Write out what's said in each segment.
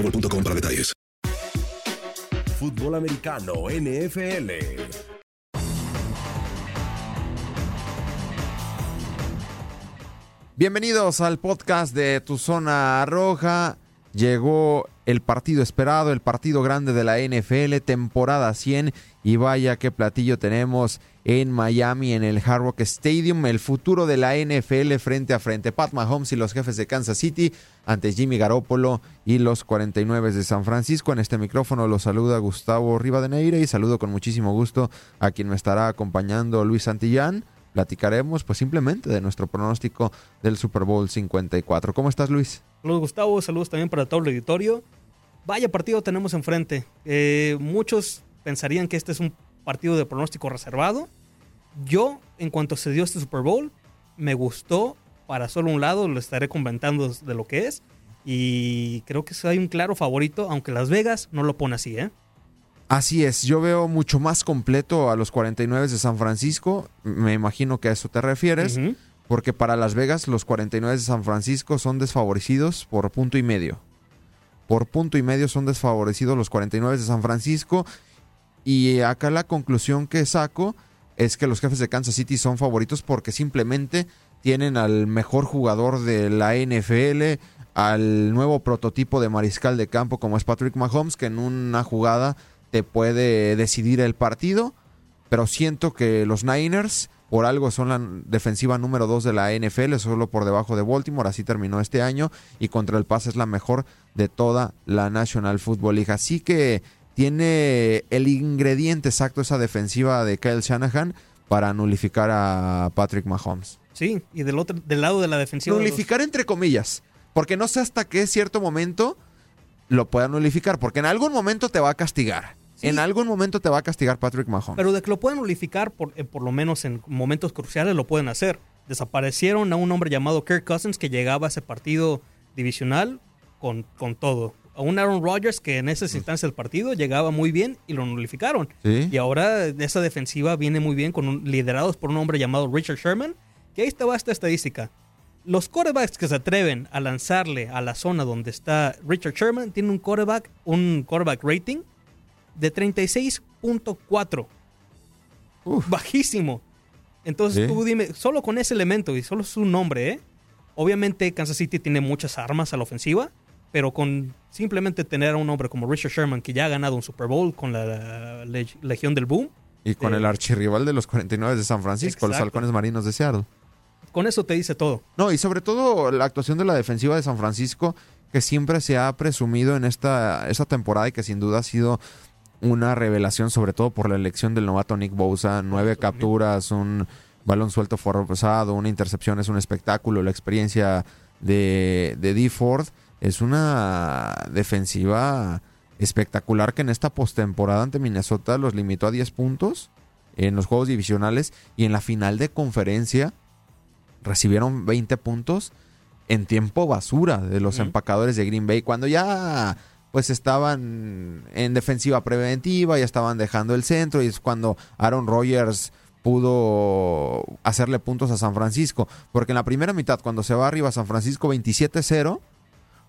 boostmobile.com para detalles. Fútbol americano NFL. Bienvenidos al podcast de Tu Zona Roja. Llegó el partido esperado, el partido grande de la NFL, temporada 100. Y vaya qué platillo tenemos en Miami, en el Hard Rock Stadium. El futuro de la NFL frente a frente. Pat Mahomes y los jefes de Kansas City ante Jimmy Garoppolo y los 49 de San Francisco. En este micrófono los saluda Gustavo Rivadeneira y saludo con muchísimo gusto a quien me estará acompañando Luis Santillán platicaremos pues simplemente de nuestro pronóstico del Super Bowl 54. ¿Cómo estás Luis? Saludos Gustavo, saludos también para todo el auditorio. Vaya partido tenemos enfrente. Eh, muchos pensarían que este es un partido de pronóstico reservado. Yo, en cuanto se dio este Super Bowl, me gustó para solo un lado, lo estaré comentando de lo que es. Y creo que hay un claro favorito, aunque Las Vegas no lo pone así, ¿eh? Así es, yo veo mucho más completo a los 49 de San Francisco, me imagino que a eso te refieres, uh -huh. porque para Las Vegas los 49 de San Francisco son desfavorecidos por punto y medio. Por punto y medio son desfavorecidos los 49 de San Francisco y acá la conclusión que saco es que los jefes de Kansas City son favoritos porque simplemente tienen al mejor jugador de la NFL, al nuevo prototipo de mariscal de campo como es Patrick Mahomes, que en una jugada te puede decidir el partido, pero siento que los Niners por algo son la defensiva número 2 de la NFL, solo por debajo de Baltimore, así terminó este año y contra el pase es la mejor de toda la National Football League. Así que tiene el ingrediente exacto esa defensiva de Kyle Shanahan para nulificar a Patrick Mahomes. Sí, y del otro del lado de la defensiva nulificar de los... entre comillas, porque no sé hasta qué cierto momento lo pueda nulificar, porque en algún momento te va a castigar. Sí. En algún momento te va a castigar Patrick Mahomes. Pero de que lo pueden nulificar, por, eh, por lo menos en momentos cruciales, lo pueden hacer. Desaparecieron a un hombre llamado Kirk Cousins que llegaba a ese partido divisional con, con todo. A un Aaron Rodgers que en esas instancias del partido llegaba muy bien y lo nulificaron. ¿Sí? Y ahora esa defensiva viene muy bien, con un, liderados por un hombre llamado Richard Sherman. Que ahí estaba esta estadística. Los quarterbacks que se atreven a lanzarle a la zona donde está Richard Sherman tienen un quarterback, un quarterback rating de 36.4. Bajísimo. Entonces ¿Sí? tú dime, solo con ese elemento y solo su nombre, ¿eh? Obviamente Kansas City tiene muchas armas a la ofensiva, pero con simplemente tener a un hombre como Richard Sherman que ya ha ganado un Super Bowl con la, la Legión del Boom. Y con eh, el archirrival de los 49 de San Francisco, Exacto. los halcones marinos de Seattle. Con eso te dice todo. No, y sobre todo la actuación de la defensiva de San Francisco, que siempre se ha presumido en esta, esta temporada y que sin duda ha sido una revelación, sobre todo por la elección del novato Nick Bosa. Nueve capturas, un balón suelto forzado, una intercepción, es un espectáculo. La experiencia de, de D. Ford es una defensiva espectacular que en esta postemporada ante Minnesota los limitó a 10 puntos en los juegos divisionales y en la final de conferencia recibieron 20 puntos en tiempo basura de los empacadores de Green Bay cuando ya pues estaban en defensiva preventiva, ya estaban dejando el centro y es cuando Aaron Rodgers pudo hacerle puntos a San Francisco, porque en la primera mitad cuando se va arriba San Francisco 27-0,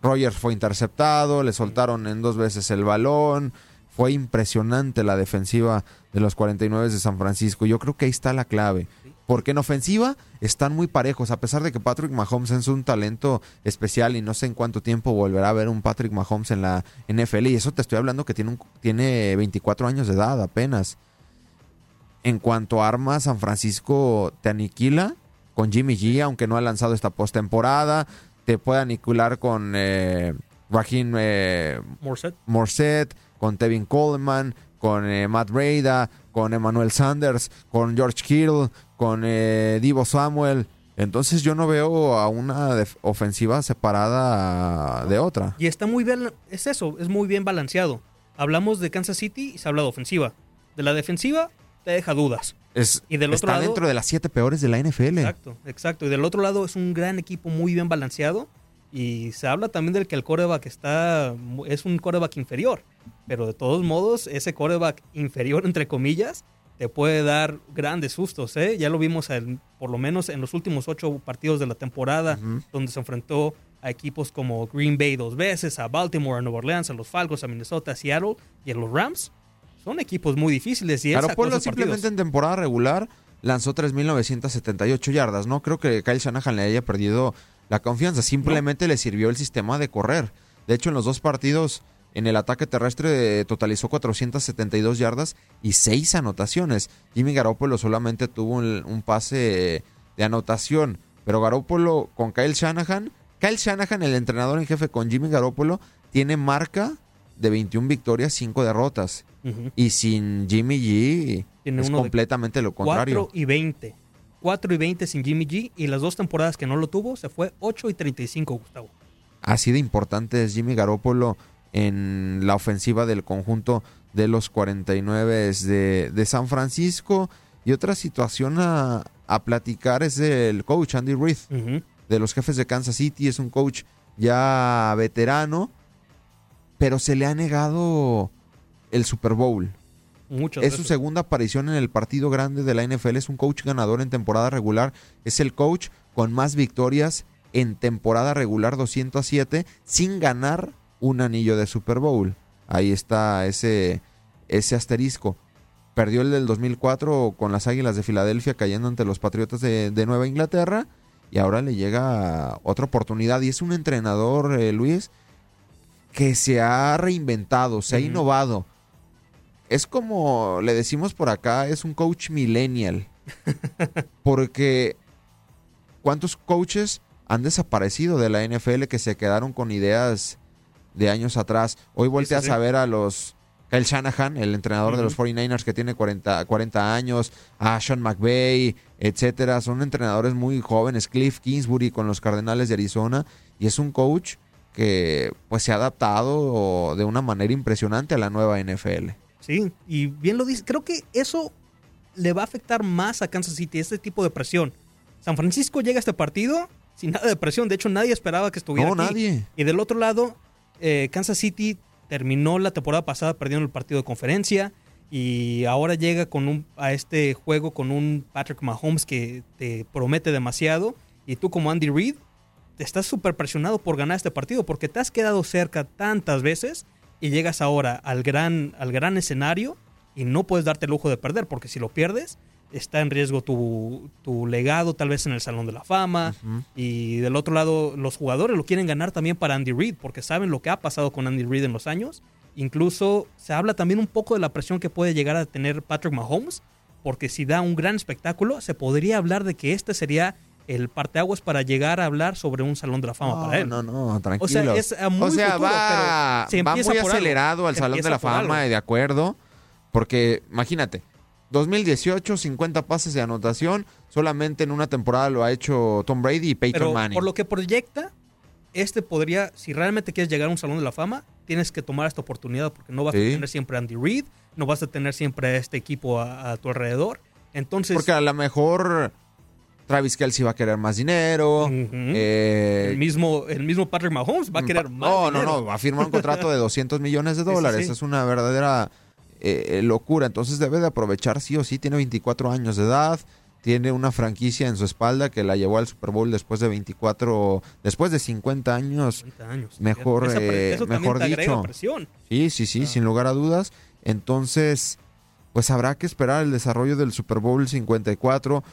Rogers fue interceptado, le soltaron en dos veces el balón. Fue impresionante la defensiva de los 49 de San Francisco. Yo creo que ahí está la clave. Porque en ofensiva están muy parejos, a pesar de que Patrick Mahomes es un talento especial y no sé en cuánto tiempo volverá a ver un Patrick Mahomes en la NFL. Y eso te estoy hablando que tiene, un, tiene 24 años de edad apenas. En cuanto a armas, San Francisco te aniquila con Jimmy G, aunque no ha lanzado esta postemporada te puede aniquilar con eh, Raheem eh, Morset. con Tevin Coleman, con eh, Matt Breda, con Emmanuel Sanders, con George Kittle, con eh, Divo Samuel. Entonces yo no veo a una ofensiva separada de otra. Y está muy bien, es eso, es muy bien balanceado. Hablamos de Kansas City y se habla de ofensiva. De la defensiva te deja dudas. Es, y del otro está dentro de las siete peores de la NFL. Exacto, exacto. Y del otro lado es un gran equipo muy bien balanceado. Y se habla también del que el coreback está. es un coreback inferior. Pero de todos modos, ese coreback inferior, entre comillas, te puede dar grandes sustos. ¿eh? Ya lo vimos por lo menos en los últimos ocho partidos de la temporada, donde se enfrentó a equipos como Green Bay dos veces, a Baltimore, a Nueva Orleans, a los Falcons, a Minnesota, a Seattle y a los Rams son equipos muy difíciles. Y simplemente en temporada regular lanzó 3.978 yardas. No creo que Kyle Shanahan le haya perdido la confianza. Simplemente le sirvió el sistema de correr. De hecho, en los dos partidos, en el ataque terrestre totalizó 472 yardas y 6 anotaciones. Jimmy Garoppolo solamente tuvo un, pase de anotación. Pero Garoppolo con Kyle Shanahan, Kyle Shanahan, el entrenador en jefe con Jimmy Garoppolo, tiene marca de 21 victorias, 5 derrotas. Y sin Jimmy G es completamente lo contrario. 4 y 20. 4 y 20 sin Jimmy G. Y las dos temporadas que no lo tuvo, se fue 8 y 35, Gustavo. Así de importante es Jimmy Garoppolo en la ofensiva del conjunto de los 49 de, de San Francisco. Y otra situación a, platicar es el coach Andy Reid, de los jefes de Kansas City. Es un coach ya veterano, pero se le ha negado el Super Bowl. es su segunda aparición en el partido grande de la NFL. Es un coach ganador en temporada regular. Es el coach con más victorias en temporada regular 207 sin ganar un anillo de Super Bowl. Ahí está ese, ese asterisco. Perdió el del 2004 con las Águilas de Filadelfia cayendo ante los Patriotas de, Nueva Inglaterra. Y ahora le llega otra oportunidad. Y es un entrenador, eh, Luis, que se ha reinventado, se ha innovado es como le decimos por acá, es un coach millennial. Porque ¿cuántos coaches han desaparecido de la NFL que se quedaron con ideas de años atrás? Hoy volteas a ver a los Kyle Shanahan, el entrenador de los 49ers que tiene 40, 40 años, a Sean McVay, etcétera. Son entrenadores muy jóvenes. Cliff Kingsbury con los Cardenales de Arizona. Y es un coach que pues se ha adaptado de una manera impresionante a la nueva NFL. Sí, y bien lo dice. Creo que eso le va a afectar más a Kansas City, este tipo de presión. San Francisco llega a este partido sin nada de presión. De hecho, nadie esperaba que estuviera no, nadie. Y del otro lado, eh, Kansas City terminó la temporada pasada perdiendo el partido de conferencia y ahora llega con un, a este juego con un Patrick Mahomes que te promete demasiado y tú como Andy Reid estás súper presionado por ganar este partido porque te has quedado cerca tantas veces y llegas ahora al gran, al gran escenario y no puedes darte el lujo de perder, porque si lo pierdes, está en riesgo tu, legado tal vez en el Salón de la Fama. Y del otro lado, los jugadores lo quieren ganar también para Andy Reid, porque saben lo que ha pasado con Andy Reid en los años. Incluso se habla también un poco de la presión que puede llegar a tener Patrick Mahomes, porque si da un gran espectáculo, se podría hablar de que este sería el parteaguas para llegar a hablar sobre un Salón de la Fama para él. No, no, tranquilo. O sea, es muy o sea, va, va muy acelerado al Salón de la Fama, de acuerdo. Porque, imagínate, 2018, 50 pases de anotación. Solamente en una temporada lo ha hecho Tom Brady y Peyton pero Manning. Por lo que proyecta, este podría, si realmente quieres llegar a un Salón de la Fama, tienes que tomar esta oportunidad porque no vas Sí. a tener siempre a Andy Reid, no vas a tener siempre a este equipo a, a tu alrededor. Entonces, Porque a lo mejor Travis Kelsey va a querer más dinero. eh, el, mismo, el mismo Patrick Mahomes va a querer más. No, no, dinero. no, va a firmar un contrato de 200 millones de dólares. sí. Es una verdadera eh, eh, locura. Entonces debe de aprovechar sí o sí. Tiene 24 años de edad. Tiene una franquicia en su espalda que la llevó al Super Bowl después de 24, después de 50 años. 50 años. Mejor, Esa eh, eso mejor te dicho. presión. Sí, sí, sí, sin lugar a dudas. Entonces, pues habrá que esperar el desarrollo del Super Bowl 54.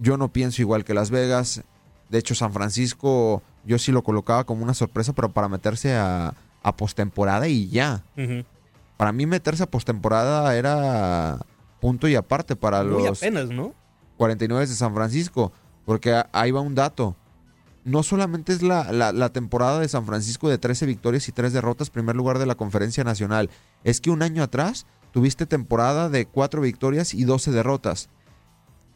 Yo no pienso igual que Las Vegas. De hecho, San Francisco, yo sí lo colocaba como una sorpresa, pero para meterse a, a postemporada y ya. Para mí meterse a postemporada era punto y aparte para Muy los apenas, ¿no? 49 de San Francisco, porque ahí va un dato. No solamente es la, la- la temporada de San Francisco de 13 victorias y 3 derrotas, primer lugar de la conferencia nacional. Es que un año atrás tuviste temporada de 4 victorias y 12 derrotas.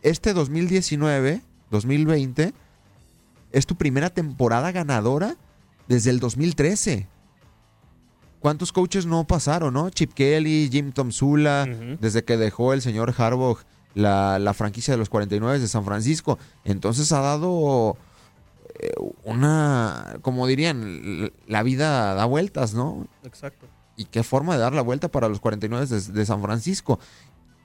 Este 2019, 2020, es tu primera temporada ganadora desde el 2013. ¿Cuántos coaches no pasaron, no? Chip Kelly, Jim Tom Sula, desde que dejó el señor Harbaugh la, la franquicia de los 49 de San Francisco. Entonces ha dado eh, una, como dirían, la vida da vueltas, ¿no? Exacto. Y qué forma de dar la vuelta para los 49 de, de San Francisco.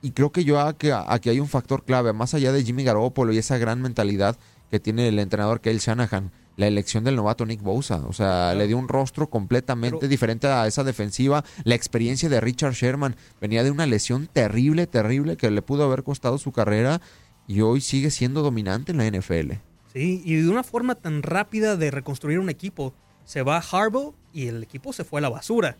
Y creo que yo aquí, aquí hay un factor clave, más allá de Jimmy Garoppolo y esa gran mentalidad que tiene el entrenador Kyle Shanahan, la elección del novato Nick Bosa. O sea, le dio un rostro completamente diferente a esa defensiva. La experiencia de Richard Sherman venía de una lesión terrible, terrible, que le pudo haber costado su carrera y hoy sigue siendo dominante en la NFL. Sí, y de una forma tan rápida de reconstruir un equipo. Se va Harbaugh y el equipo se fue a la basura.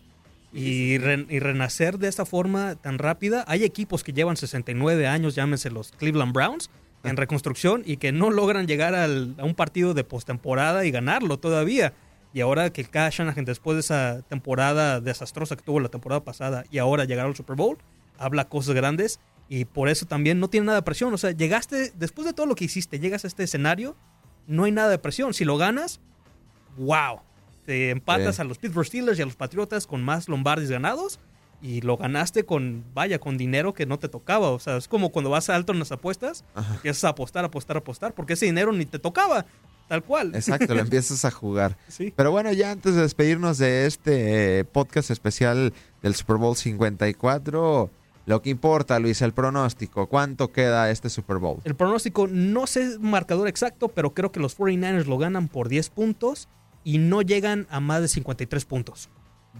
Y, re- y renacer de esta forma tan rápida. Hay equipos que llevan 69 años, llámense los Cleveland Browns, en reconstrucción y que no logran llegar al- a un partido de postemporada y ganarlo todavía. Y ahora que Kyle Shanahan, después de esa temporada desastrosa que tuvo la temporada pasada y ahora llegar al Super Bowl, habla cosas grandes y por eso también no tiene nada de presión. O sea, llegaste, después de todo lo que hiciste, llegas a este escenario, no hay nada de presión. Si lo ganas, wow. Te empatas Sí. a los Pittsburgh Steelers y a los Patriotas con más Lombardis ganados y lo ganaste con, vaya, con dinero que no te tocaba. O sea, es como cuando vas alto en las apuestas, empiezas a apostar, apostar, apostar, porque ese dinero ni te tocaba, tal cual. Exacto, lo empiezas a jugar. Sí. Pero bueno, ya antes de despedirnos de este eh, podcast especial del Super Bowl 54, lo que importa, Luis, el pronóstico. ¿Cuánto queda este Super Bowl? El pronóstico, no sé marcador exacto, pero creo que los 49ers lo ganan por 10 puntos y no llegan a más de 53 puntos.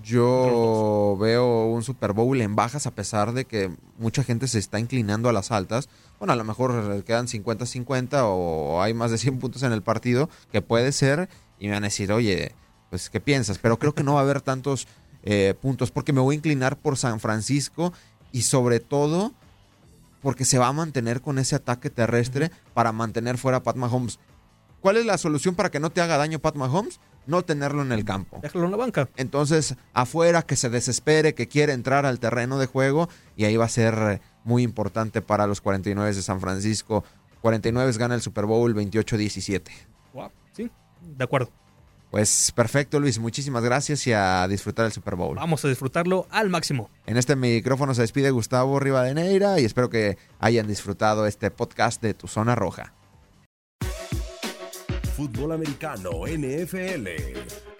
Yo veo un Super Bowl en bajas a pesar de que mucha gente se está inclinando a las altas. Bueno, a lo mejor quedan 50-50 o hay más de 100 puntos en el partido, que puede ser, y me van a decir, oye, pues, ¿qué piensas? Pero creo que no va a haber tantos eh, puntos porque me voy a inclinar por San Francisco y sobre todo porque se va a mantener con ese ataque terrestre para mantener fuera a Pat Mahomes. ¿Cuál es la solución para que no te haga daño Pat Mahomes? No tenerlo en el campo. Déjalo en la banca. Entonces, afuera, que se desespere, que quiere entrar al terreno de juego, y ahí va a ser muy importante para los 49 de San Francisco. 49 gana el Super Bowl 28-17. Wow, sí, de acuerdo. Pues perfecto, Luis. Muchísimas gracias y a disfrutar el Super Bowl. Vamos a disfrutarlo al máximo. En este micrófono se despide Gustavo Rivadeneira y espero que hayan disfrutado este podcast de Tu Zona Roja. Fútbol americano NFL.